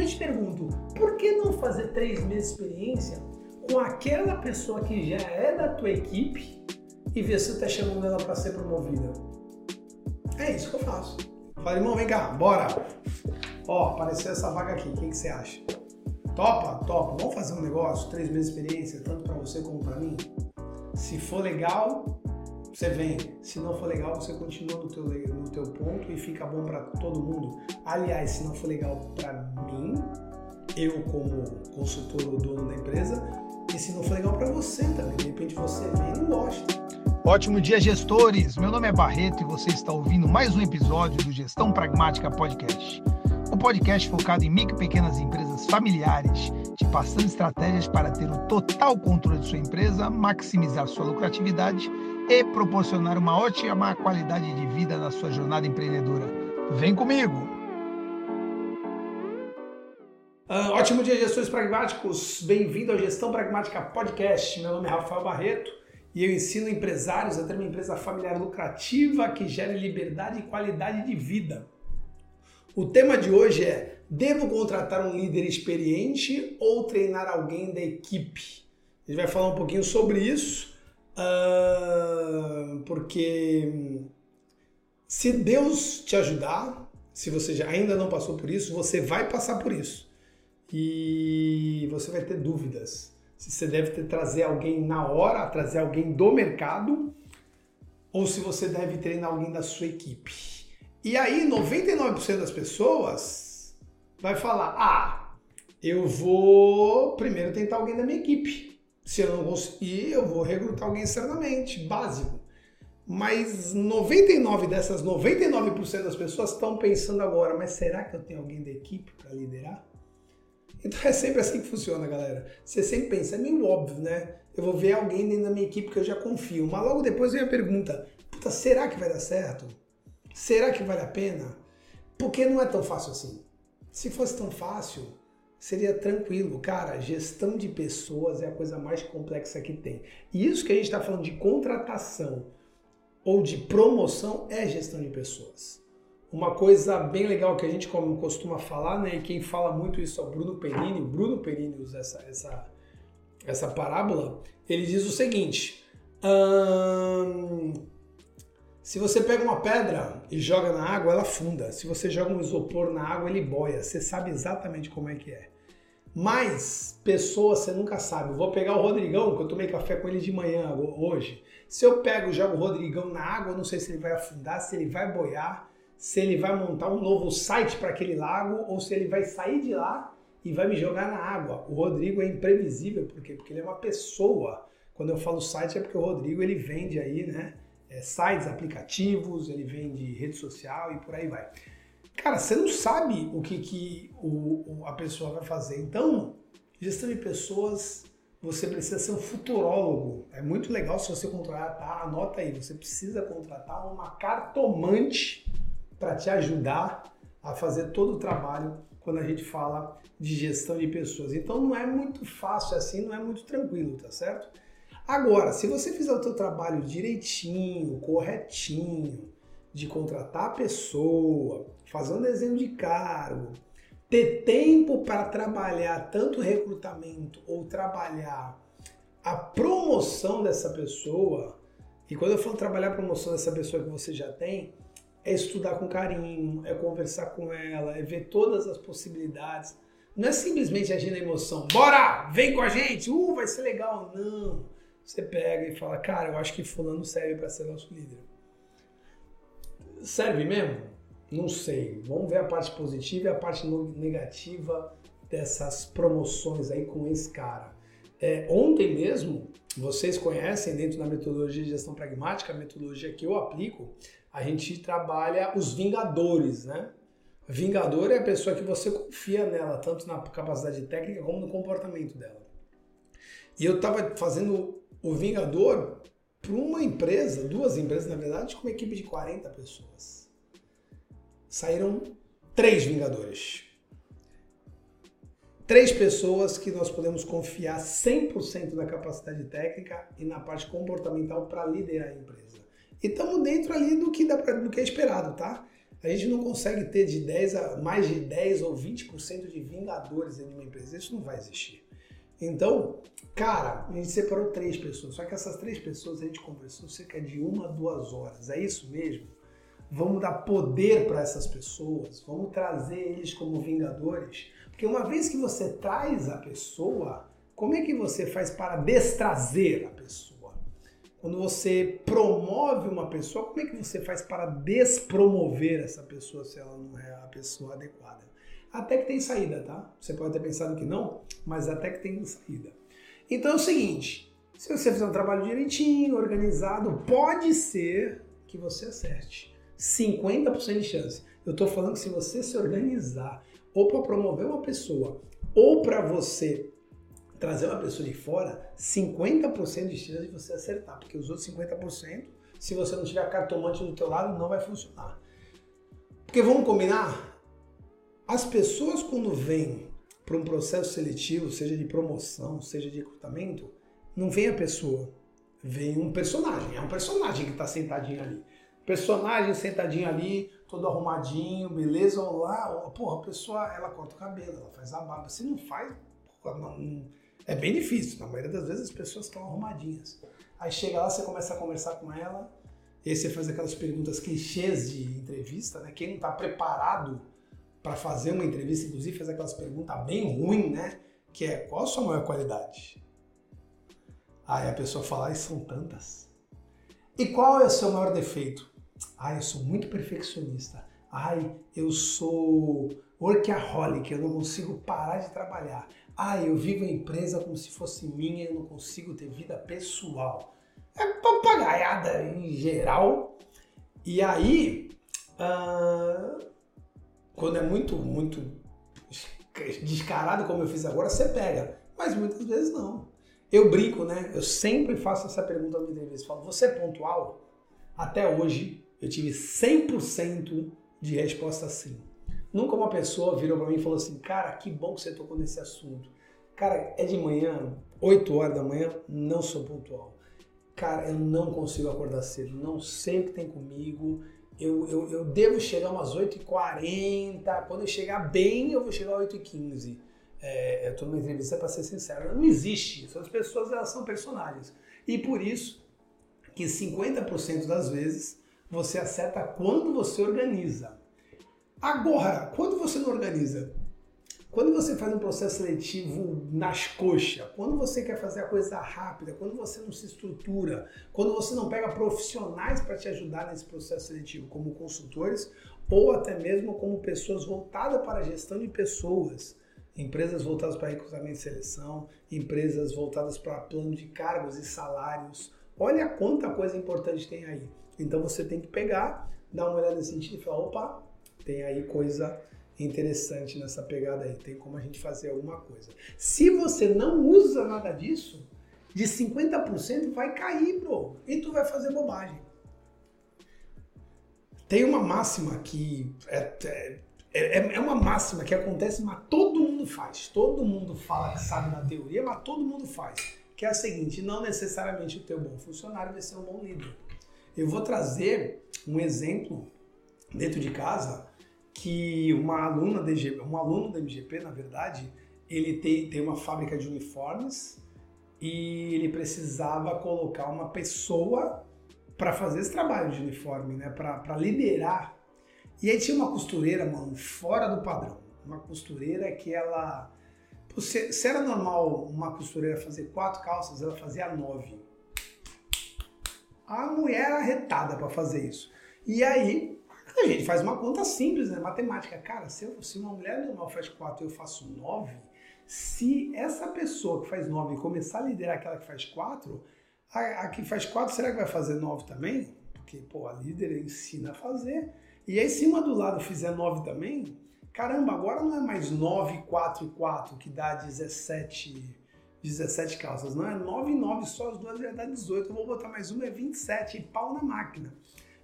Eu te pergunto, por que não fazer três meses de experiência com aquela pessoa que já é da tua equipe e ver se tu tá chamando ela para ser promovida? É isso que eu faço. Fala, irmão, vem cá, bora. Ó, apareceu essa vaga aqui, o que, que você acha? Topa? Topa. Vamos fazer um negócio, três meses de experiência, tanto para você como para mim? Se for legal, você vem. Se não for legal, você continua no teu, no teu ponto e fica bom para todo mundo. Aliás, se não for legal para mim, eu como consultor ou dono da empresa, e se não for legal para você também, de repente você vem e gosta. Ótimo dia, gestores! Meu nome é Barreto e você está ouvindo mais um episódio do Gestão Pragmática Podcast. O podcast focado em micro e pequenas empresas familiares, te passando estratégias para ter o total controle de sua empresa, maximizar sua lucratividade e proporcionar uma ótima qualidade de vida na sua jornada empreendedora. Vem comigo! Uh, ótimo dia, gestores pragmáticos! Bem-vindo ao Gestão Pragmática Podcast. Meu nome é Rafael Barreto e eu ensino empresários a ter uma empresa familiar lucrativa que gere liberdade e qualidade de vida. O tema de hoje é: devo contratar um líder experiente ou treinar alguém da equipe? A gente vai falar um pouquinho sobre isso Uh, porque se Deus te ajudar, se você já ainda não passou por isso, você vai passar por isso. E você vai ter dúvidas. Se você deve ter, trazer alguém na hora, trazer alguém do mercado, ou se você deve treinar alguém da sua equipe. E aí, 99% das pessoas vai falar: ah, eu vou primeiro tentar alguém da minha equipe. Se eu não conseguir, eu vou recrutar alguém externamente, básico. Mas 99 dessas 99% das pessoas estão pensando agora, mas será que eu tenho alguém da equipe para liderar? Então é sempre assim que funciona, galera. Você sempre pensa, é meio óbvio, né? Eu vou ver alguém dentro da minha equipe que eu já confio. Mas logo depois vem a pergunta: puta, será que vai dar certo? Será que vale a pena? Porque não é tão fácil assim. Se fosse tão fácil, seria tranquilo. Cara, gestão de pessoas é a coisa mais complexa que tem. E isso que a gente está falando de contratação ou de promoção é gestão de pessoas. Uma coisa bem legal que a gente costuma falar, né, e quem fala muito isso é o Bruno Perini, o Bruno Perini usa essa, essa, essa parábola, ele diz o seguinte, hum, se você pega uma pedra e joga na água, ela afunda. Se você joga um isopor na água, ele boia. Você sabe exatamente como é que é. Mas pessoas você nunca sabe. Eu vou pegar o Rodrigão, que eu tomei café com ele de manhã hoje. Se eu pego e jogo o Rodrigão na água, eu não sei se ele vai afundar, se ele vai boiar, se ele vai montar um novo site para aquele lago ou se ele vai sair de lá e vai me jogar na água. O Rodrigo é imprevisível, por quê? Porque ele é uma pessoa. Quando eu falo site é porque o Rodrigo ele vende aí, né? É, sites, aplicativos, ele vende rede social e por aí vai. Cara, você não sabe o que, que o, a pessoa vai fazer. Então, gestão de pessoas, você precisa ser um futurólogo. É muito legal se você contratar, anota aí, você precisa contratar uma cartomante para te ajudar a fazer todo o trabalho quando a gente fala de gestão de pessoas. Então não é muito fácil assim, não é muito tranquilo, tá certo? Agora, se você fizer o seu trabalho direitinho, corretinho, de contratar a pessoa, fazer um desenho de cargo, ter tempo para trabalhar tanto recrutamento ou trabalhar a promoção dessa pessoa, e quando eu falo trabalhar a promoção dessa pessoa que você já tem, é estudar com carinho, é conversar com ela, é ver todas as possibilidades. Não é simplesmente agir na emoção, bora, vem com a gente, uh, vai ser legal. Não você pega e fala, cara, eu acho que fulano serve para ser nosso líder. Serve mesmo? Não sei. Vamos ver a parte positiva e a parte negativa dessas promoções aí com esse cara. É, ontem mesmo, vocês conhecem dentro da metodologia de gestão pragmática, a metodologia que eu aplico, a gente trabalha os vingadores, né? Vingador é a pessoa que você confia nela, tanto na capacidade técnica como no comportamento dela. E eu estava fazendo o Vingador para uma empresa, duas empresas na verdade, com uma equipe de 40 pessoas. Saíram três Vingadores. Três pessoas que nós podemos confiar 100% na capacidade técnica e na parte comportamental para liderar a empresa. E estamos dentro ali do que, dá pra, do que é esperado, tá? A gente não consegue ter de 10 a mais de 10 ou 20% de vingadores em uma empresa. Isso não vai existir. Então, cara, a gente separou três pessoas. Só que essas três pessoas a gente conversou cerca de uma, duas horas. É isso mesmo? Vamos dar poder para essas pessoas. Vamos trazer eles como vingadores. Porque uma vez que você traz a pessoa, como é que você faz para destrazer a pessoa? Quando você promove uma pessoa, como é que você faz para despromover essa pessoa se ela não é a pessoa adequada? Até que tem saída, tá? Você pode ter pensado que não, mas até que tem saída. Então é o seguinte: se você fizer um trabalho direitinho, organizado, pode ser que você acerte. 50% de chance. Eu estou falando que se você se organizar, ou para promover uma pessoa, ou para você trazer uma pessoa de fora, 50% de chance de você acertar, porque os outros 50%, se você não tiver cartomante do teu lado, não vai funcionar. Porque vamos combinar? As pessoas quando vêm para um processo seletivo, seja de promoção, seja de recrutamento, não vem a pessoa, vem um personagem. É um personagem que está sentadinho ali. Personagem sentadinho ali, todo arrumadinho, beleza? Lá, porra, a pessoa, ela corta o cabelo, ela faz a barba. Se não faz, não, é bem difícil, na maioria das vezes as pessoas estão arrumadinhas. Aí chega lá, você começa a conversar com ela, e aí você faz aquelas perguntas clichês de entrevista, né? Quem não está preparado para fazer uma entrevista, inclusive faz aquelas perguntas bem ruins, né? Que é, qual a sua maior qualidade? Aí a pessoa fala, e são tantas. E qual é o seu maior defeito? Ah, eu sou muito perfeccionista. Ai, eu sou workaholic, eu não consigo parar de trabalhar. Ah, eu vivo a empresa como se fosse minha, eu não consigo ter vida pessoal. É papagaiada em geral. E aí, ah, quando é muito, muito descarado como eu fiz agora, você pega. Mas muitas vezes não. Eu brinco, né? Eu sempre faço essa pergunta na entrevista. Falo, você é pontual? Até hoje, eu tive 100% de resposta sim. Nunca uma pessoa virou para mim e falou assim, cara, que bom que você tocou nesse assunto. Cara, é de manhã, 8 horas da manhã, não sou pontual. Cara, eu não consigo acordar cedo, não sei o que tem comigo. Eu, eu, eu devo chegar umas 8h40, quando eu chegar bem, eu vou chegar às 8h15. É, eu estou numa entrevista para ser sincero, não existe. As pessoas elas são personagens. E por isso que 50% das vezes você acerta quando você organiza. Agora, quando você não organiza, quando você faz um processo seletivo nas coxas, quando você quer fazer a coisa rápida, quando você não se estrutura, quando você não pega profissionais para te ajudar nesse processo seletivo, como consultores ou até mesmo como pessoas voltadas para a gestão de pessoas, empresas voltadas para recrutamento e seleção, empresas voltadas para plano de cargos e salários. Olha quanta coisa importante tem aí. Então você tem que pegar, dar uma olhada nesse sentido e falar, opa, tem aí coisa interessante nessa pegada aí, tem como a gente fazer alguma coisa. Se você não usa nada disso, de 50% vai cair, bro, e tu vai fazer bobagem. Tem uma máxima que é, é, é, é uma máxima que acontece, mas todo mundo faz. Todo mundo fala que sabe na teoria, mas todo mundo faz. Que é a seguinte: não necessariamente o teu bom funcionário vai ser um bom líder. Eu vou trazer um exemplo dentro de casa que uma aluna da IGP, um aluno da MGP, na verdade, ele tem, tem uma fábrica de uniformes e ele precisava colocar uma pessoa para fazer esse trabalho de uniforme, né, para liderar. E aí tinha uma costureira, mano, fora do padrão. Uma costureira que ela. Se, se era normal uma costureira fazer quatro calças, ela fazia nove. A mulher arretada para fazer isso. E aí a gente faz uma conta simples, né? Matemática. Cara, se, eu, se uma mulher normal faz 4 e eu faço 9, se essa pessoa que faz 9 começar a liderar aquela que faz 4, a, a que faz 4 será que vai fazer 9 também? Porque, pô, a líder ensina a fazer. E aí, se uma do lado fizer 9 também, caramba, agora não é mais 9, 4 e 4 que dá 17, 17 calças. Não é 9 e 9 só, as duas já dá 18. Eu vou botar mais uma, é 27 e pau na máquina.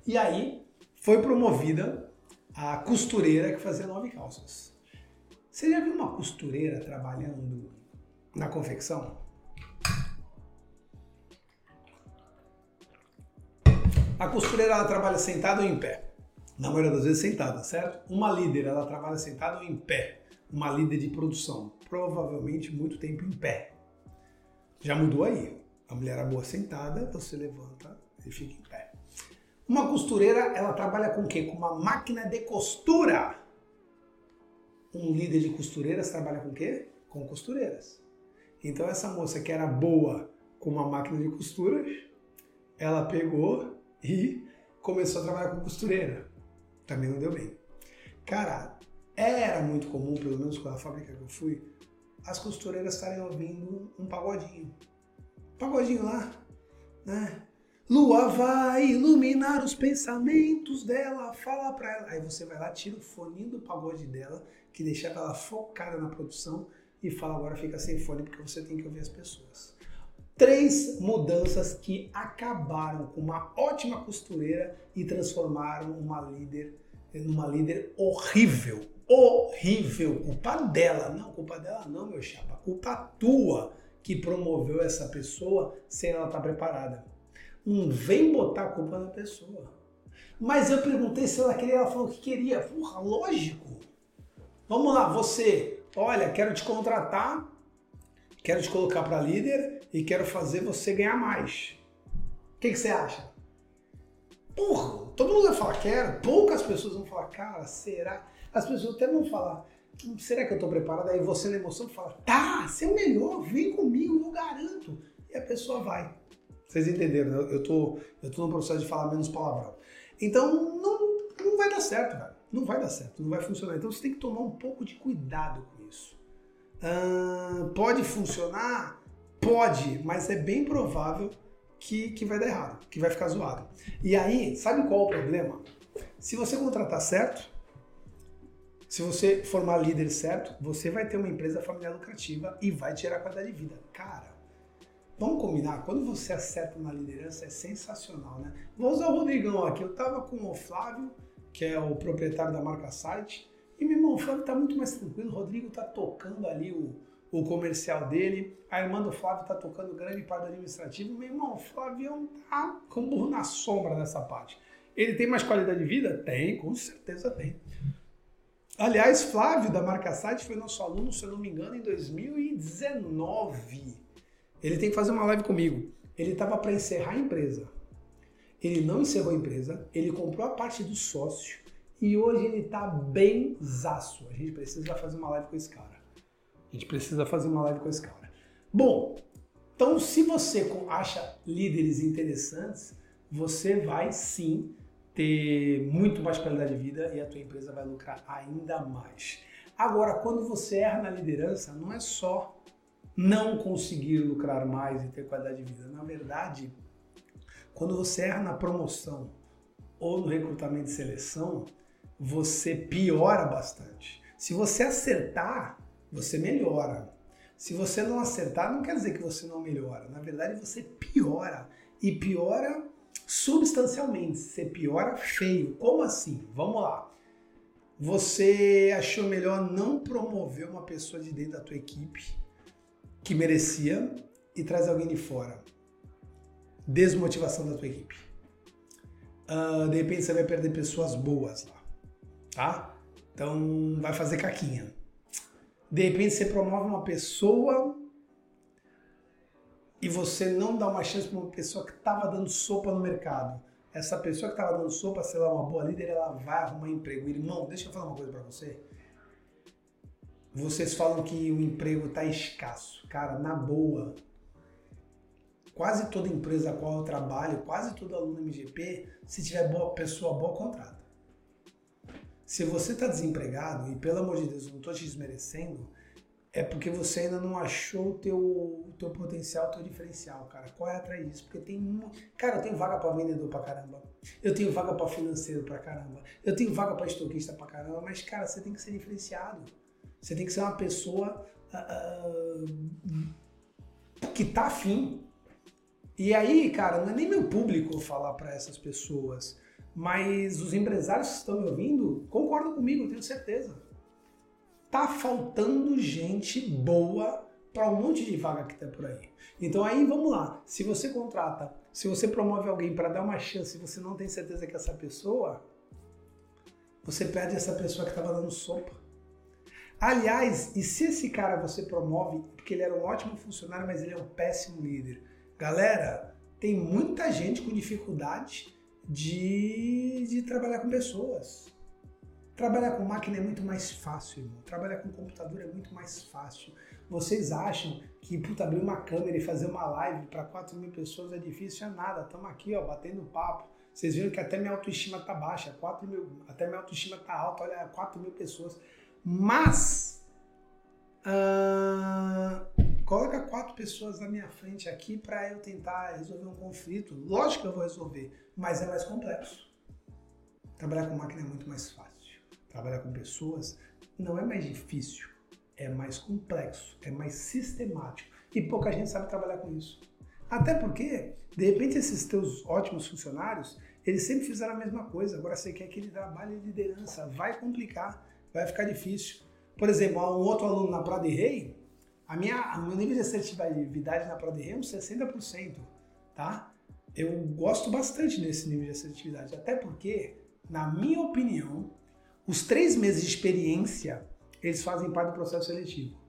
E aí, foi promovida a costureira que fazia nove calças. Você já viu uma costureira trabalhando na confecção? A costureira ela trabalha sentada ou em pé? Na maioria das vezes sentada, certo? Uma líder, ela trabalha sentada ou em pé. Uma líder de produção, provavelmente muito tempo em pé. Já mudou aí. A mulher é boa sentada, você levanta e fica em pé. Uma costureira, ela trabalha com o quê? Com uma máquina de costura. Um líder de costureiras trabalha com o quê? Com costureiras. Então essa moça que era boa com uma máquina de costuras, ela pegou e começou a trabalhar com costureira. Também não deu bem. Cara, era muito comum, pelo menos com a fábrica que eu fui, as costureiras estarem ouvindo um pagodinho. Pagodinho lá, né? Lua vai iluminar os pensamentos dela, fala pra ela. Aí você vai lá, tira o fone do pagode dela, que deixava ela focada na produção, e fala agora fica sem fone porque você tem que ouvir as pessoas. Três mudanças que acabaram com uma ótima costureira e transformaram uma líder numa líder horrível. Horrível. Culpa dela. Não, culpa dela não, meu chapa. Culpa tua que promoveu essa pessoa sem ela estar preparada. Não vem botar a culpa na pessoa. Mas eu perguntei se ela queria, ela falou que queria. Porra, lógico. Vamos lá, você. Olha, quero te contratar, quero te colocar para líder e quero fazer você ganhar mais. O que, que você acha? Porra, todo mundo vai falar quero, poucas pessoas vão falar, cara, será? As pessoas até vão falar, será que eu estou preparado? Aí você na emoção fala, tá, você é o melhor, vem comigo, eu garanto. E a pessoa vai. Vocês entenderam, né? Eu tô, eu tô no processo de falar menos palavrão. Então, não, não vai dar certo, velho. Não vai dar certo, não vai funcionar. Então, você tem que tomar um pouco de cuidado com isso. Pode funcionar? Pode, mas é bem provável que, que vai dar errado, que vai ficar zoado. E aí, sabe qual é o problema? Se você contratar certo, se você formar líder certo, você vai ter uma empresa familiar lucrativa e vai tirar qualidade de vida. Cara, Vamos combinar, quando você acerta uma liderança é sensacional, né? Vou usar o Rodrigão aqui. Eu tava com o Flávio, que é o proprietário da marca Site, e meu irmão, o Flávio tá muito mais tranquilo. O Rodrigo tá tocando ali o, o comercial dele. A irmã do Flávio tá tocando grande parte do administrativo. Meu irmão, o Flávio tá com burro na sombra nessa parte. Ele tem mais qualidade de vida? Tem, com certeza tem. Aliás, Flávio da marca Site foi nosso aluno, se eu não me engano, em 2019. Ele tem que fazer uma live comigo. Ele estava para encerrar a empresa. Ele não encerrou a empresa, ele comprou a parte do sócio e hoje ele está bem zaço. A gente precisa fazer uma live com esse cara. A gente precisa fazer uma live com esse cara. Bom, então se você acha líderes interessantes, você vai sim ter muito mais qualidade de vida e a tua empresa vai lucrar ainda mais. Agora, quando você erra na liderança, não é só não conseguir lucrar mais e ter qualidade de vida. Na verdade, quando você erra na promoção ou no recrutamento e seleção, você piora bastante. Se você acertar, você melhora. Se você não acertar, não quer dizer que você não melhora. Na verdade, você piora. E piora substancialmente. Você piora feio. Como assim? Vamos lá. Você achou melhor não promover uma pessoa de dentro da tua equipe que merecia e traz alguém de fora. Desmotivação da tua equipe. Uh, de repente você vai perder pessoas boas lá, tá? Então vai fazer caquinha. De repente você promove uma pessoa e você não dá uma chance para uma pessoa que estava dando sopa no mercado. Essa pessoa que estava dando sopa, sei lá, uma boa líder, ela vai arrumar emprego. Irmão, deixa eu falar uma coisa para você. Vocês falam que o emprego está escasso. Cara, na boa, quase toda empresa a qual eu trabalho, quase todo aluno MGP, se tiver boa pessoa boa, contrata. Se você está desempregado, e pelo amor de Deus, eu não estou te desmerecendo, é porque você ainda não achou o teu, teu potencial, o teu diferencial, cara. Corre atrás disso, porque tem uma... Cara, eu tenho vaga para vendedor pra caramba. Eu tenho vaga para financeiro pra caramba. Eu tenho vaga para estoquista pra caramba, mas, cara, você tem que ser diferenciado. Você tem que ser uma pessoa uh, que tá afim. E aí, cara, não é nem meu público falar para essas pessoas, mas os empresários que estão me ouvindo concordam comigo, tenho certeza. Tá faltando gente boa para um monte de vaga que tá por aí. Então aí vamos lá. Se você contrata, se você promove alguém para dar uma chance e você não tem certeza que essa pessoa você perde essa pessoa que estava dando sopa. Aliás, e se esse cara você promove, porque ele era um ótimo funcionário, mas ele é um péssimo líder? Galera, tem muita gente com dificuldade de, de trabalhar com pessoas. Trabalhar com máquina é muito mais fácil, irmão. Trabalhar com computador é muito mais fácil. Vocês acham que, puta, abrir uma câmera e fazer uma live para 4 mil pessoas é difícil? É nada. Estamos aqui, ó, batendo papo. Vocês viram que até minha autoestima tá baixa, 4 mil, até minha autoestima tá alta, olha, 4 mil pessoas. Mas, uh, coloca quatro pessoas na minha frente aqui para eu tentar resolver um conflito. Lógico que eu vou resolver, mas é mais complexo. Trabalhar com máquina é muito mais fácil. Trabalhar com pessoas não é mais difícil, é mais complexo, é mais sistemático. E pouca gente sabe trabalhar com isso. Até porque, de repente, esses teus ótimos funcionários, eles sempre fizeram a mesma coisa. Agora você quer que ele trabalhe de liderança, vai complicar, vai ficar difícil. Por exemplo, um outro aluno na Prado Rei, a minha, o meu nível de assertividade na Prado Rei é uns 60%, tá? Eu gosto bastante desse nível de assertividade, até porque, na minha opinião, os três meses de experiência, eles fazem parte do processo seletivo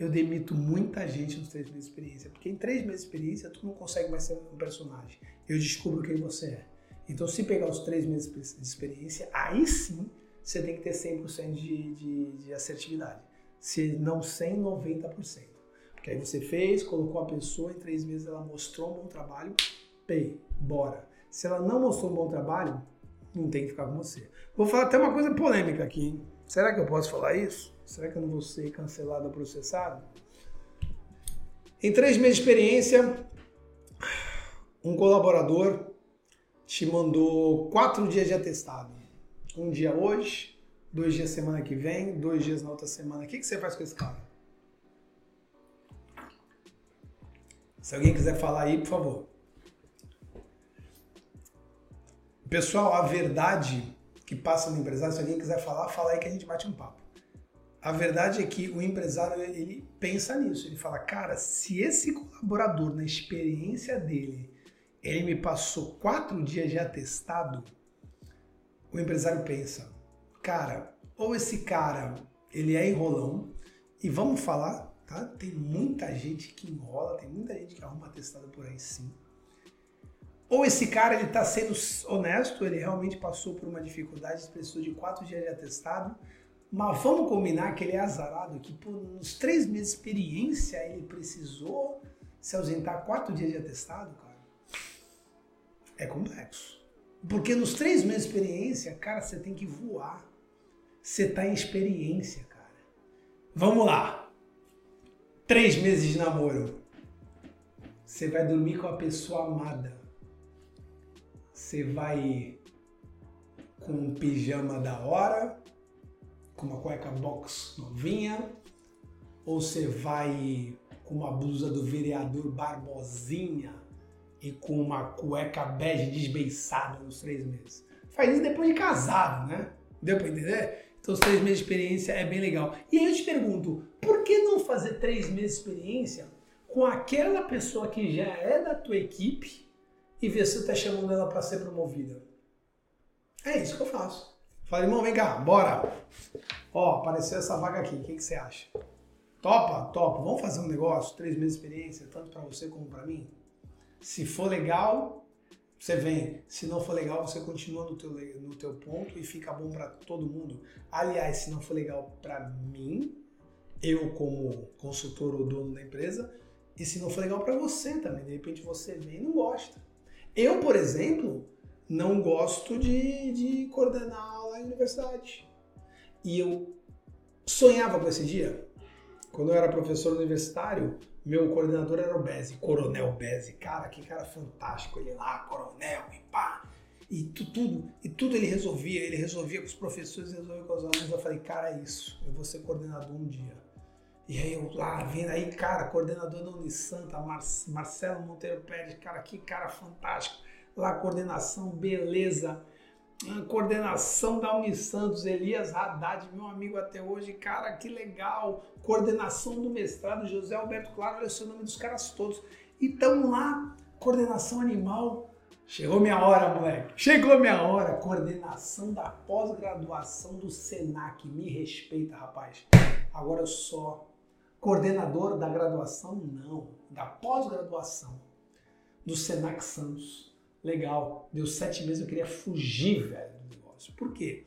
eu demito muita gente nos três meses de experiência. Porque em três meses de experiência, tu não consegue mais ser um personagem. Eu descubro quem você é. Então, se pegar os três meses de experiência, aí sim você tem que ter 100% de, de, de assertividade. Se não 100, 90%. Porque aí você fez, colocou a pessoa, em três meses ela mostrou um bom trabalho, pay, bora. Se ela não mostrou um bom trabalho, não tem que ficar com você. Vou falar até uma coisa polêmica aqui, hein? Será que eu posso falar isso? Será que eu não vou ser cancelado ou processado? Em três meses de experiência, um colaborador te mandou quatro dias de atestado. Um dia hoje, dois dias semana que vem, dois dias na outra semana. O que, que você faz com esse cara? Se alguém quiser falar aí, por favor. Pessoal, a verdade que passa no empresário, se alguém quiser falar, fala aí que a gente bate um papo. A verdade é que o empresário ele pensa nisso, ele fala, cara, se esse colaborador na experiência dele ele me passou quatro dias de atestado, o empresário pensa, cara, ou esse cara ele é enrolão e vamos falar, tá? Tem muita gente que enrola, tem muita gente que arruma atestado por aí sim. Ou esse cara ele está sendo honesto, ele realmente passou por uma dificuldade, precisou de quatro dias de atestado, mas vamos combinar que ele é azarado, que por uns três meses de experiência ele precisou se ausentar quatro dias de atestado, cara é complexo. Porque nos três meses de experiência, cara, você tem que voar. Você tá em experiência, cara. Vamos lá. Três meses de namoro. Você vai dormir com a pessoa amada. Você vai com um pijama da hora, com uma cueca box novinha, ou você vai com uma blusa do vereador Barbosinha e com uma cueca bege desbeiçada nos três meses. Faz isso depois de casado, né? Deu para entender? Então, os três meses de experiência é bem legal. E aí eu te pergunto, por que não fazer três meses de experiência com aquela pessoa que já é da tua equipe e ver se você está chamando ela para ser promovida? É isso que eu faço. Fala, irmão, vem cá, bora. Ó, apareceu essa vaga aqui, o que, que você acha? Topa? Topa. Vamos fazer um negócio, três meses de experiência, tanto para você como para mim? Se for legal, você vem. Se não for legal, você continua no teu, no teu ponto e fica bom para todo mundo. Aliás, se não for legal para mim, eu como consultor ou dono da empresa, e se não for legal para você também, de repente você vem e não gosta. Eu, por exemplo, não gosto de, de coordenar aula em universidade. E eu sonhava com esse dia. Quando eu era professor universitário, meu coordenador era o Beze, Coronel Beze. Cara, que cara fantástico. Ele lá, coronel, e pá. E tudo, e tudo ele resolvia. Ele resolvia com os professores, resolvia com os alunos. Eu falei, cara, é isso. Eu vou ser coordenador um dia. E aí eu lá, vendo aí, cara, coordenador da Unisanta, Mar Marcelo Monteiro Pérez, cara, que cara fantástico. Lá, coordenação, beleza coordenação da Unisantos, Elias Haddad, meu amigo até hoje, cara, que legal. Coordenação do mestrado, José Alberto Claro, olha o seu nome dos caras todos. E estamos lá, coordenação animal, Chegou minha hora, moleque. Chegou minha hora. Coordenação da pós-graduação do Senac. Me respeita, rapaz. Agora eu sou coordenador da graduação? Não. Da pós-graduação do Senac Santos. Legal. Deu sete meses, eu queria fugir, velho, do negócio. Por quê?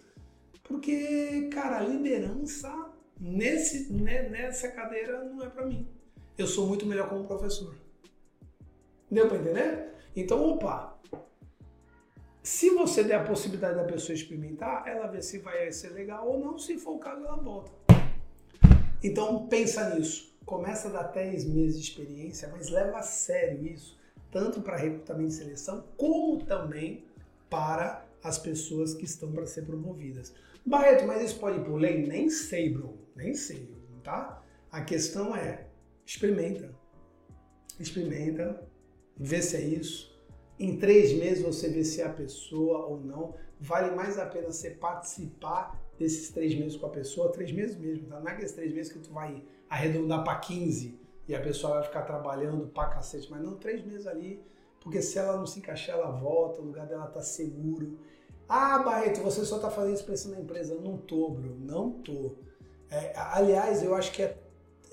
Porque, cara, a liderança nesse, né, nessa cadeira não é para mim. Eu sou muito melhor como professor. Deu para entender? Então, opa, se você der a possibilidade da pessoa experimentar, ela vê se vai ser legal ou não, se for o caso, ela volta. Então pensa nisso. Começa a dar 10 meses de experiência, mas leva a sério isso, tanto para recrutamento e seleção, como também para as pessoas que estão para ser promovidas. Barreto, mas isso pode ir por lei? Nem sei, bro. Nem sei, tá? A questão é, experimenta. Experimenta, vê se é isso em três meses você vê se é a pessoa ou não. Vale mais a pena você participar desses três meses com a pessoa, três meses mesmo, tá? Não é aqueles três meses que tu vai arredondar para 15 e a pessoa vai ficar trabalhando pra cacete, mas não, três meses ali, porque se ela não se encaixar, ela volta, o lugar dela tá seguro. Ah, Barreto, você só tá fazendo isso pensando na empresa. Não tô, bro, não tô. É, aliás, eu acho que é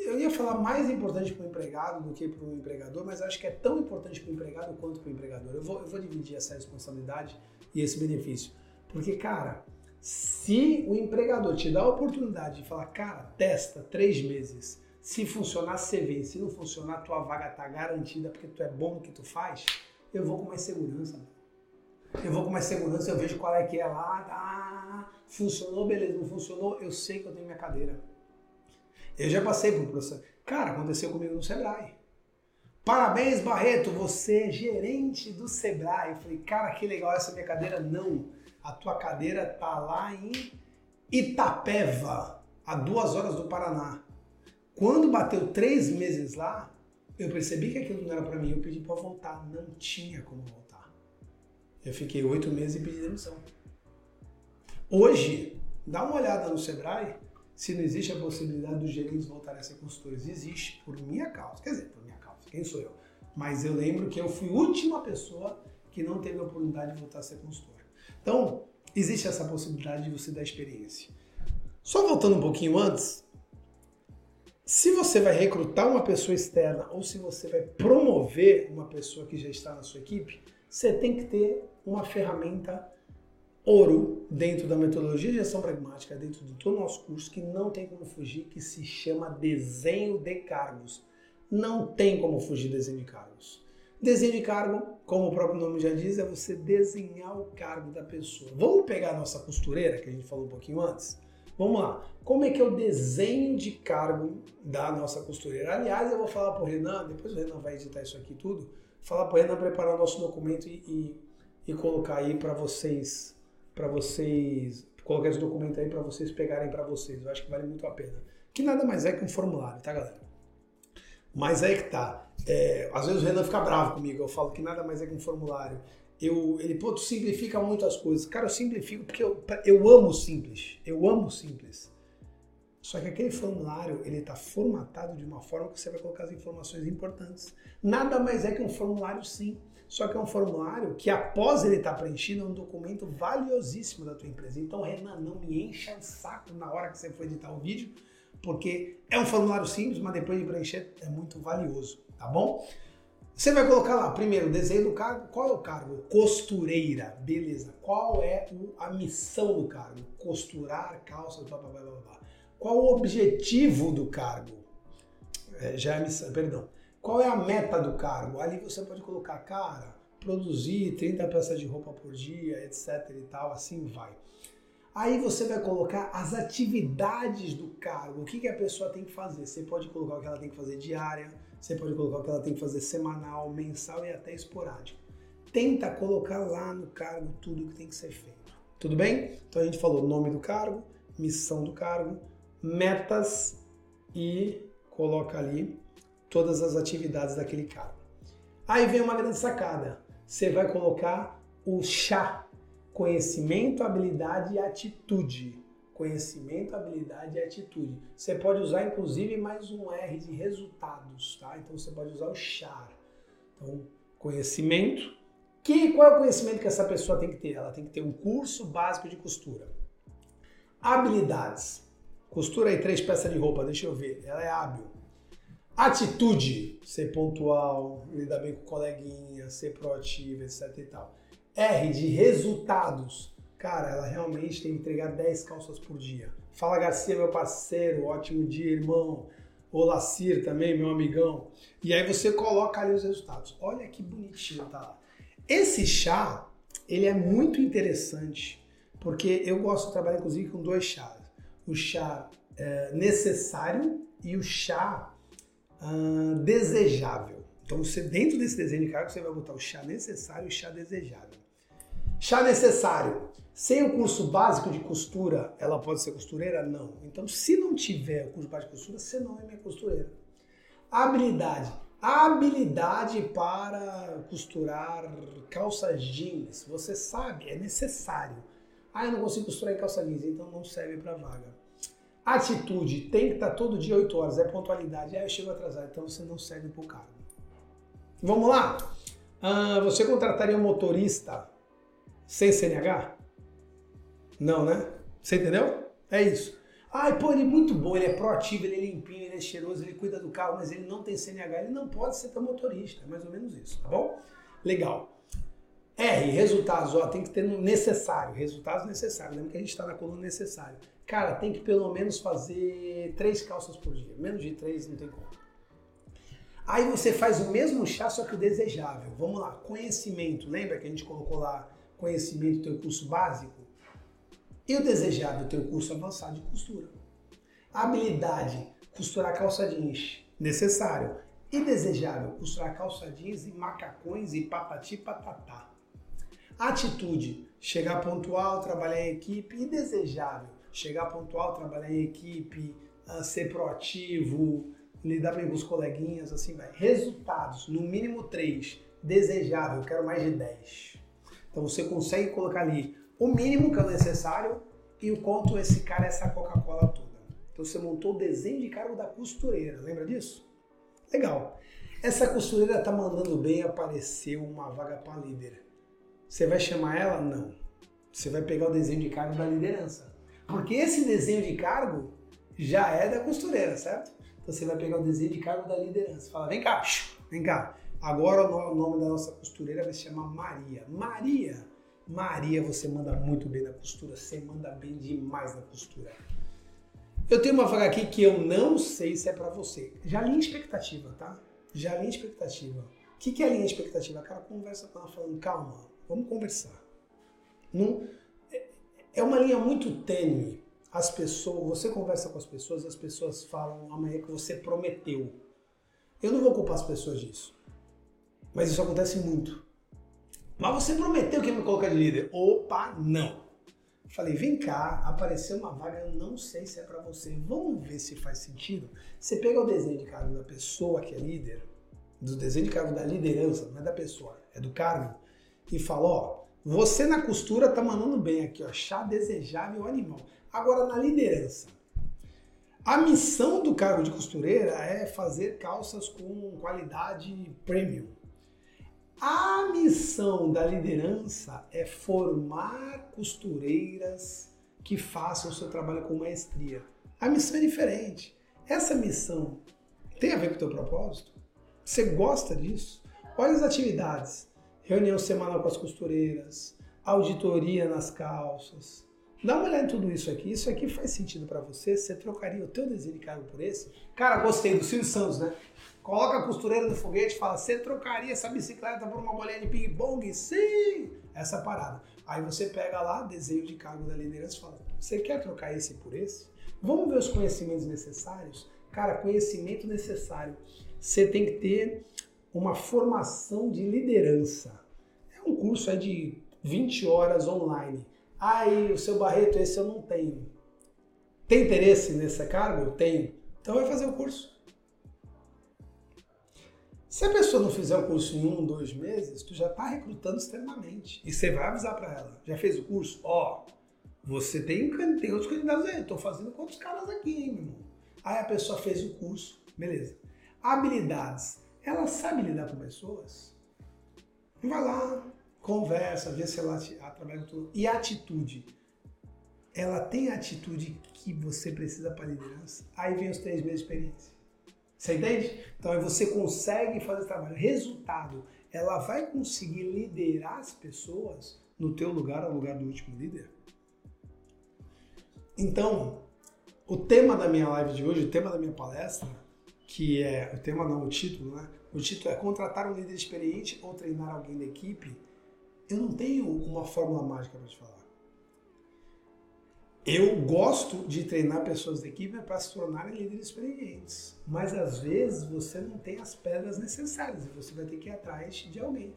eu ia falar mais importante para o empregado do que para o empregador, mas acho que é tão importante para o empregado quanto para o empregador. Eu vou, eu vou dividir essa responsabilidade e esse benefício. Porque, cara, se o empregador te dá a oportunidade de falar, cara, testa três meses, se funcionar, você vem. Se não funcionar, tua vaga tá garantida porque tu é bom no que tu faz, eu vou com mais segurança. Eu vou com mais segurança, eu vejo qual é que é lá, tá, funcionou, beleza, não funcionou, eu sei que eu tenho minha cadeira. Eu já passei por um processo. Cara, aconteceu comigo no Sebrae. Parabéns, Barreto, você é gerente do Sebrae. Eu falei, cara, que legal essa minha cadeira. Não, a tua cadeira tá lá em Itapeva, a duas horas do Paraná. Quando bateu três meses lá, eu percebi que aquilo não era para mim. Eu pedi para voltar. Não tinha como voltar. Eu fiquei oito meses e pedi demissão. Hoje, dá uma olhada no Sebrae se não existe a possibilidade dos gerentes voltarem a ser consultores. Existe, por minha causa. Quer dizer, por minha causa, quem sou eu? Mas eu lembro que eu fui a última pessoa que não teve a oportunidade de voltar a ser consultor. Então, existe essa possibilidade de você dar experiência. Só voltando um pouquinho antes, se você vai recrutar uma pessoa externa ou se você vai promover uma pessoa que já está na sua equipe, você tem que ter uma ferramenta ouro dentro da metodologia de gestão pragmática, dentro do todo nosso curso, que não tem como fugir, que se chama desenho de cargos. Não tem como fugir desenho de cargos. Desenho de cargo, como o próprio nome já diz, é você desenhar o cargo da pessoa. Vamos pegar a nossa costureira, que a gente falou um pouquinho antes? Vamos lá. Como é que é o desenho de cargo da nossa costureira? Aliás, eu vou falar para o Renan, depois o Renan vai editar isso aqui tudo, falar para o Renan preparar o nosso documento e, e, e colocar aí para vocês para vocês colocar esse documento aí para vocês pegarem para vocês. Eu acho que vale muito a pena. Que nada mais é que um formulário, tá, galera? Mas aí que tá. É, às vezes o Renan fica bravo comigo. Eu falo que nada mais é que um formulário. Eu, ele, pô, tu simplifica muito as coisas. Cara, eu simplifico porque eu, eu amo simples. Eu amo simples. Só que aquele formulário, ele está formatado de uma forma que você vai colocar as informações importantes. Nada mais é que um formulário sim. Só que é um formulário que, após ele estar tá preenchido, é um documento valiosíssimo da tua empresa. Então, Renan, não me encha o saco na hora que você for editar o vídeo, porque é um formulário simples, mas depois de preencher é muito valioso, tá bom? Você vai colocar lá, primeiro, desenho do cargo. Qual é o cargo? Costureira. Beleza. Qual é a missão do cargo? Costurar calça, blá, blá, blá, blá. Qual o objetivo do cargo? É, já é missão, perdão. Qual é a meta do cargo? Ali você pode colocar, cara, produzir 30 peças de roupa por dia, etc e tal, assim vai. Aí você vai colocar as atividades do cargo, o que, que a pessoa tem que fazer. Você pode colocar o que ela tem que fazer diária, você pode colocar que ela tem que fazer semanal, mensal e até esporádico. Tenta colocar lá no cargo tudo o que tem que ser feito. Tudo bem? Então a gente falou nome do cargo, missão do cargo, metas e coloca ali todas as atividades daquele cargo. Aí vem uma grande sacada. Você vai colocar o chá, conhecimento, habilidade e atitude. Conhecimento, habilidade e atitude. Você pode usar inclusive mais um R de resultados, tá? Então você pode usar o char. Então, conhecimento, Que, qual é o conhecimento que essa pessoa tem que ter? Ela tem que ter um curso básico de costura. Habilidades. Costura aí três peças de roupa, deixa eu ver. Ela é hábil. Atitude. Ser pontual, lidar bem com coleguinha, ser proativa, etc e tal. R de resultados. Cara, ela realmente tem que entregar 10 calças por dia. Fala Garcia, meu parceiro, ótimo dia, irmão. Olá, Cir também, meu amigão. E aí você coloca ali os resultados. Olha que bonitinho tá. Esse chá, ele é muito interessante, porque eu gosto de trabalhar inclusive com dois chás. O chá é, necessário e o chá uh, desejável. Então você dentro desse desenho de cargo você vai botar o chá necessário e o chá desejável. Chá necessário. Sem o curso básico de costura, ela pode ser costureira? Não. Então, se não tiver o curso básico de costura, você não é minha costureira. Habilidade habilidade para costurar calças jeans. Você sabe, é necessário. Ah, eu não consigo costurar em calça jeans, então não serve para vaga. Atitude, tem que estar todo dia 8 horas, é pontualidade. Ah, eu chego atrasado, então você não serve para o cargo. Vamos lá? Ah, você contrataria um motorista sem CNH? Não, né? Você entendeu? É isso. Ai, pô, ele é muito bom, ele é proativo, ele é limpinho, ele é cheiroso, ele cuida do carro, mas ele não tem CNH, ele não pode ser tão motorista. É mais ou menos isso, tá bom? Legal. R, resultados, ó, tem que ter necessário, resultados necessários. Lembra que a gente está na coluna necessário. Cara, tem que pelo menos fazer três calças por dia. Menos de três não tem como. Aí você faz o mesmo chá, só que o desejável. Vamos lá, conhecimento. Lembra que a gente colocou lá conhecimento, teu curso básico? E o desejável ter o curso avançado de costura. habilidade, costurar calça jeans, necessário. E desejável, costurar calça jeans e macacões e patati patatá. Atitude, chegar pontual, trabalhar em equipe. E desejável, chegar pontual, trabalhar em equipe, ah, ser proativo, lidar bem com os coleguinhas, assim vai. Resultados, no mínimo três. Desejável, quero mais de 10. Então você consegue colocar ali o mínimo que é necessário e o quanto esse cara é essa Coca-Cola toda. Então você montou o desenho de cargo da costureira, lembra disso? Legal. Essa costureira tá mandando bem aparecer uma vaga para líder. Você vai chamar ela? Não. Você vai pegar o desenho de cargo da liderança. Porque esse desenho de cargo já é da costureira, certo? Então você vai pegar o desenho de cargo da liderança. Fala, vem cá, vem cá. Agora o nome da nossa costureira vai se chamar Maria. Maria Maria, você manda muito bem na costura, você manda bem demais na costura. Eu tenho uma vaga aqui que eu não sei se é para você. Já linha expectativa, tá? Já linha expectativa. O que, que é linha expectativa? Cara conversa com ela falando, calma, vamos conversar. Não, é, é uma linha muito tênue. As pessoas, você conversa com as pessoas, as pessoas falam amanhã que você prometeu. Eu não vou culpar as pessoas disso. Mas isso acontece muito. Mas você prometeu que ia me colocar de líder. Opa, não. Falei, vem cá, apareceu uma vaga, eu não sei se é para você. Vamos ver se faz sentido. Você pega o desenho de cargo da pessoa que é líder, do desenho de cargo da liderança, não é da pessoa, é do cargo, e fala, ó, você na costura tá mandando bem aqui, ó, chá desejável animal. Agora na liderança, a missão do cargo de costureira é fazer calças com qualidade premium. A missão da liderança é formar costureiras que façam o seu trabalho com maestria. A missão é diferente. Essa missão tem a ver com o teu propósito? Você gosta disso? Olha as atividades. Reunião semanal com as costureiras, auditoria nas calças. Dá uma olhada em tudo isso aqui. Isso aqui faz sentido para você? Você trocaria o teu desenho de cargo por esse? Cara, gostei do Silvio Santos, né? Coloca a costureira no foguete e fala: Você trocaria essa bicicleta por uma bolinha de ping-pong? Sim! Essa parada. Aí você pega lá, desenho de cargo da liderança e fala: Você quer trocar esse por esse? Vamos ver os conhecimentos necessários? Cara, conhecimento necessário. Você tem que ter uma formação de liderança. É um curso aí de 20 horas online. Aí, o seu Barreto, esse eu não tenho. Tem interesse nesse cargo? Eu tenho. Então vai fazer o curso. Se a pessoa não fizer o curso em um, dois meses, tu já está recrutando extremamente. E você vai avisar para ela. Já fez o curso? Ó, você tem, tem outros candidatos aí. Estou fazendo com outros caras aqui, hein, meu irmão. Aí a pessoa fez o curso. Beleza. Habilidades. Ela sabe lidar com pessoas? Vai lá, conversa, vê se ela trabalha com E atitude. Ela tem a atitude que você precisa para liderança. Aí vem os três meses de experiência. Você entende? Então aí você consegue fazer trabalho. Resultado, ela vai conseguir liderar as pessoas no teu lugar, ao lugar do último líder. Então, o tema da minha live de hoje, o tema da minha palestra, que é, o tema não, o título, né? O título é contratar um líder experiente ou treinar alguém da equipe. Eu não tenho uma fórmula mágica para te falar. Eu gosto de treinar pessoas da equipe para se tornarem líderes experientes. Mas às vezes você não tem as pedras necessárias e você vai ter que ir atrás de alguém.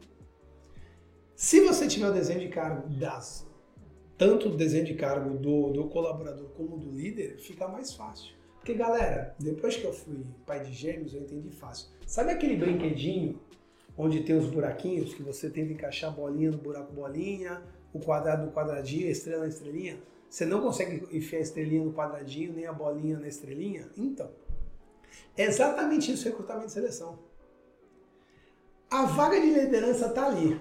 Se você tiver o desenho de cargo das tanto o desenho de cargo do, do colaborador como do líder, fica mais fácil. Porque, galera, depois que eu fui pai de gêmeos, eu entendi fácil. Sabe aquele brinquedinho onde tem os buraquinhos que você tenta encaixar bolinha no buraco bolinha, o quadrado no quadradinho, a estrela na estrelinha? Você não consegue enfiar a estrelinha no quadradinho, nem a bolinha na estrelinha? Então, é exatamente isso recrutamento e seleção. A vaga de liderança está ali.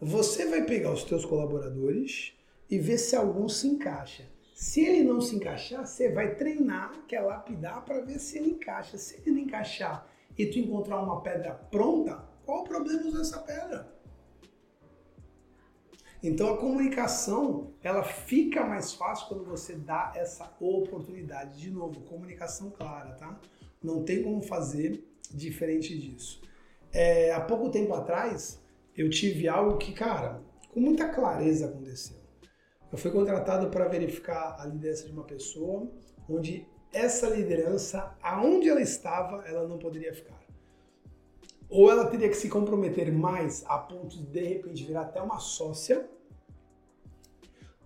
Você vai pegar os teus colaboradores e ver se algum se encaixa. Se ele não se encaixar, você vai treinar, que é lapidar, para ver se ele encaixa. Se ele não encaixar e tu encontrar uma pedra pronta, qual o problema usar essa pedra? Então a comunicação ela fica mais fácil quando você dá essa oportunidade. De novo, comunicação clara, tá? Não tem como fazer diferente disso. É, há pouco tempo atrás eu tive algo que, cara, com muita clareza aconteceu. Eu fui contratado para verificar a liderança de uma pessoa, onde essa liderança, aonde ela estava, ela não poderia ficar. Ou ela teria que se comprometer mais a ponto de de repente virar até uma sócia,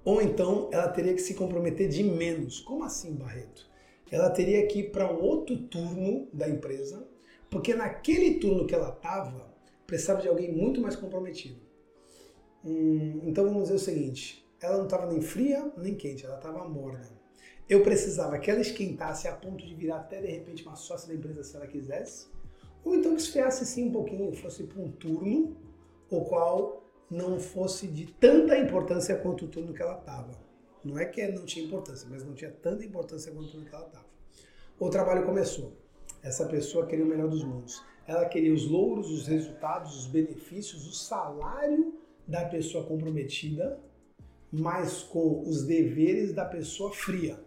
ou então ela teria que se comprometer de menos. Como assim, Barreto? Ela teria que ir para um outro turno da empresa, porque naquele turno que ela estava, precisava de alguém muito mais comprometido. Hum, então vamos dizer o seguinte: ela não estava nem fria nem quente, ela estava morna. Eu precisava que ela esquentasse a ponto de virar até de repente uma sócia da empresa se ela quisesse, ou então que esfriasse sim um pouquinho, fosse para um turno, o qual não fosse de tanta importância quanto o turno que ela estava. Não é que não tinha importância, mas não tinha tanta importância quanto o turno que ela estava. O trabalho começou. Essa pessoa queria o melhor dos mundos. Ela queria os louros, os resultados, os benefícios, o salário da pessoa comprometida mas com os deveres da pessoa fria.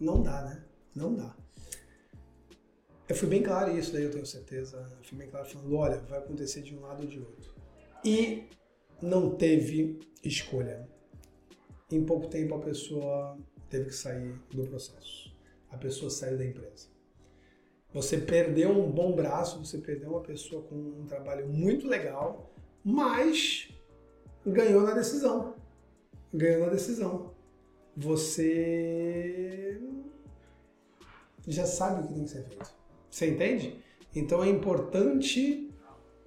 Não dá, né? Não dá. Eu fui bem claro isso, daí eu tenho certeza. Eu fui bem claro falando, olha, vai acontecer de um lado ou de outro. E não teve escolha. Em pouco tempo a pessoa teve que sair do processo. A pessoa saiu da empresa. Você perdeu um bom braço, você perdeu uma pessoa com um trabalho muito legal, mas ganhou na decisão ganhou na decisão. Você já sabe o que tem que ser feito. Você entende? Então é importante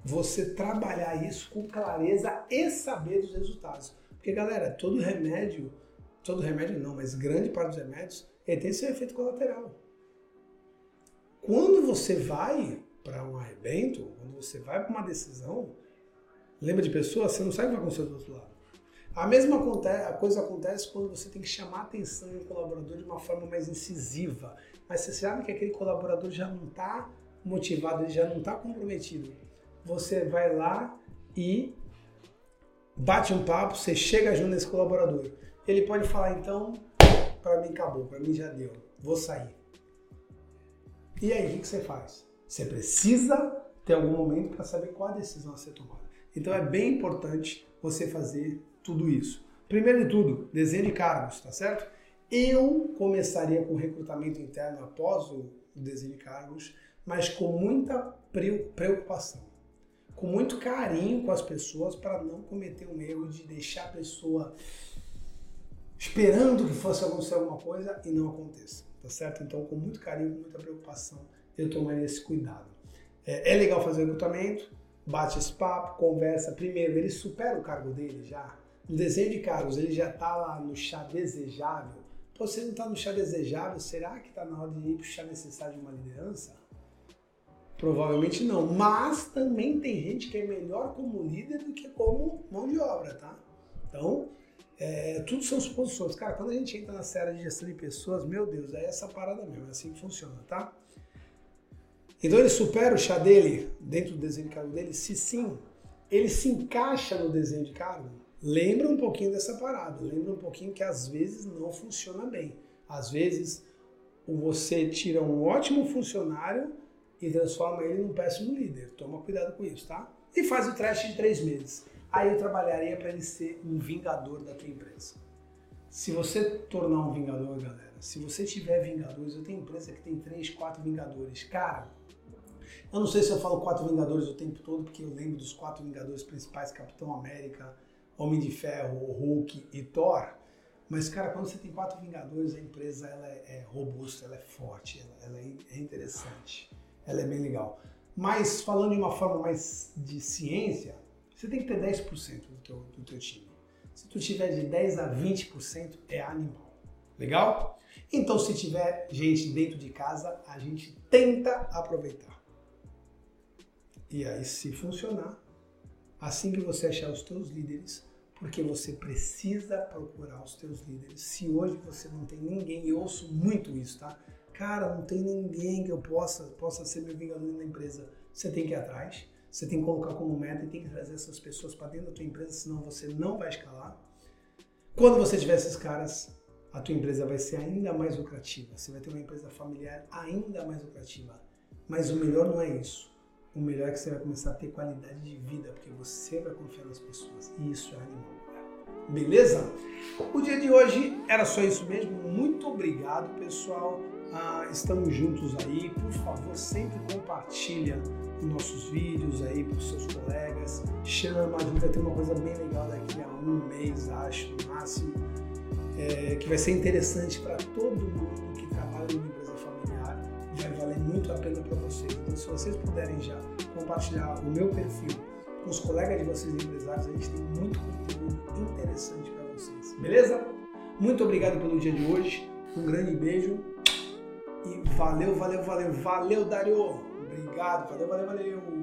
você trabalhar isso com clareza e saber dos resultados. Porque, galera, todo remédio, todo remédio não, mas grande parte dos remédios, ele tem seu efeito colateral. Quando você vai para um arrebento, quando você vai para uma decisão, lembra de pessoas, você não sabe o que vai acontecer do outro lado. A mesma coisa acontece quando você tem que chamar a atenção do colaborador de uma forma mais incisiva. Mas você sabe que aquele colaborador já não está motivado, ele já não está comprometido. Você vai lá e bate um papo, você chega junto nesse colaborador. Ele pode falar, então, para mim acabou, para mim já deu, vou sair. E aí, o que você faz? Você precisa ter algum momento para saber qual a decisão a ser tomada. Então é bem importante você fazer tudo isso? Primeiro de tudo, desenho de cargos, tá certo? Eu começaria com recrutamento interno após o desenho de cargos, mas com muita preocupação, com muito carinho com as pessoas para não cometer um erro de deixar a pessoa esperando que fosse acontecer alguma coisa e não aconteça, tá certo? Então, com muito carinho, com muita preocupação, eu tomaria esse cuidado. É, é legal fazer o recrutamento, bate esse papo, conversa. Primeiro, ele supera o cargo dele já, o desenho de cargos ele já está lá no chá desejável. Você não está no chá desejável, será que está na hora de ir para o chá necessário de uma liderança? Provavelmente não. Mas também tem gente que é melhor como líder do que como mão de obra, tá? Então, é, tudo são suposições. Cara, quando a gente entra na série de gestão de pessoas, meu Deus, é essa parada mesmo, é assim que funciona, tá? Então ele supera o chá dele dentro do desenho de cargo dele? Se sim, ele se encaixa no desenho de cargo? Lembra um pouquinho dessa parada, lembra um pouquinho que às vezes não funciona bem. Às vezes você tira um ótimo funcionário e transforma ele num péssimo líder. Toma cuidado com isso, tá? E faz o teste de três meses. Aí eu trabalharia para ele ser um vingador da tua empresa. Se você tornar um vingador, galera, se você tiver vingadores, eu tenho empresa que tem três, quatro vingadores. Cara, eu não sei se eu falo quatro vingadores o tempo todo, porque eu lembro dos quatro vingadores principais, Capitão América, Homem de Ferro, Hulk e Thor. Mas, cara, quando você tem quatro vingadores, a empresa ela é, é robusta, ela é forte, ela, ela é, é interessante ela é bem legal. Mas falando de uma forma mais de ciência, você tem que ter 10% do teu, do teu time. Se tu tiver de 10 a 20%, é animal. Legal? Então, se tiver gente dentro de casa, a gente tenta aproveitar. E aí, se funcionar, assim que você achar os teus líderes, porque você precisa procurar os teus líderes. Se hoje você não tem ninguém, eu ouço muito isso, tá? Cara, não tem ninguém que eu possa, possa ser meu vingador na empresa. Você tem que ir atrás, você tem que colocar como meta e tem que trazer essas pessoas para dentro da tua empresa, senão você não vai escalar. Quando você tiver esses caras, a tua empresa vai ser ainda mais lucrativa. Você vai ter uma empresa familiar ainda mais lucrativa. Mas o melhor não é isso. O melhor é que você vai começar a ter qualidade de vida, porque você vai confiar nas pessoas. E isso é animal. Beleza? O dia de hoje era só isso mesmo. Muito obrigado, pessoal. Ah, estamos juntos aí. Por favor, sempre compartilha os nossos vídeos aí para os seus colegas. Chama, a gente vai ter uma coisa bem legal daqui a um mês, acho, no máximo. É, que vai ser interessante para todo mundo muito a pena para vocês. Então, se vocês puderem já compartilhar o meu perfil com os colegas de vocês empresários, a gente tem muito conteúdo interessante para vocês. Beleza? Muito obrigado pelo dia de hoje. Um grande beijo e valeu, valeu, valeu, valeu, Dario. Obrigado, valeu, valeu, valeu.